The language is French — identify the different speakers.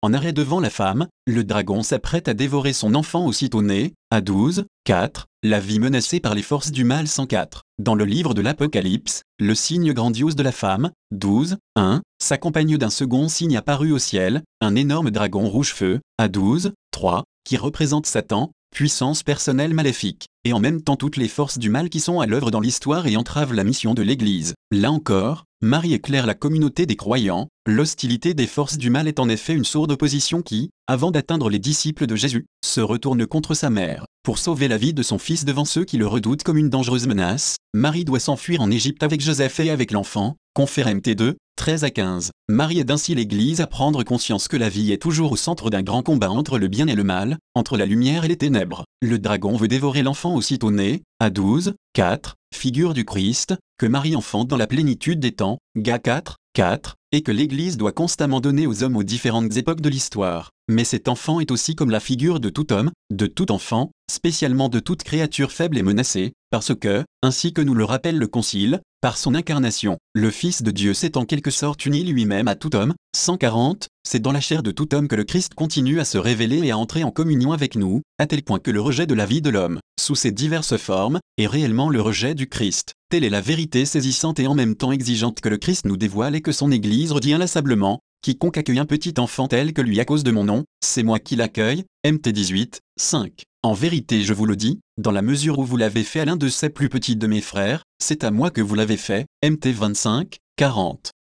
Speaker 1: En arrêt devant la femme, le dragon s'apprête à dévorer son enfant aussitôt né, à 12, 4, la vie menacée par les forces du mal 104. Dans le livre de l'Apocalypse, le signe grandiose de la femme, 12, 1, s'accompagne d'un second signe apparu au ciel, un énorme dragon rouge-feu, à 12, 3, qui représente Satan, puissance personnelle maléfique, et en même temps toutes les forces du mal qui sont à l'œuvre dans l'histoire et entravent la mission de l'Église. Là encore, Marie éclaire la communauté des croyants, l'hostilité des forces du mal est en effet une sourde opposition qui, avant d'atteindre les disciples de Jésus, se retourne contre sa mère. Pour sauver la vie de son fils devant ceux qui le redoutent comme une dangereuse menace, Marie doit s'enfuir en Égypte avec Joseph et avec l'enfant, confère MT2, 13 à 15. Marie aide ainsi l'Église à prendre conscience que la vie est toujours au centre d'un grand combat entre le bien et le mal, entre la lumière et les ténèbres. Le dragon veut dévorer l'enfant aussitôt né, à 12, 4, figure du Christ, que Marie enfante dans la plénitude des temps, Ga 4, 4, et que l'Église doit constamment donner aux hommes aux différentes époques de l'histoire. Mais cet enfant est aussi comme la figure de tout homme, de tout enfant, spécialement de toute créature faible et menacée, parce que, ainsi que nous le rappelle le Concile, par son incarnation, le Fils de Dieu s'est en quelque sorte uni lui-même à tout homme. 140, c'est dans la chair de tout homme que le Christ continue à se révéler et à entrer en communion avec nous, à tel point que le rejet de la vie de l'homme, sous ses diverses formes, est réellement le rejet du Christ. Telle est la vérité saisissante et en même temps exigeante que le Christ nous dévoile et que son Église redit inlassablement, Quiconque accueille un petit enfant tel que lui à cause de mon nom, c'est moi qui l'accueille. MT 18, 5. En vérité je vous le dis, dans la mesure où vous l'avez fait à l'un de ces plus petits de mes frères, c'est à moi que vous l'avez fait. MT 25, 40.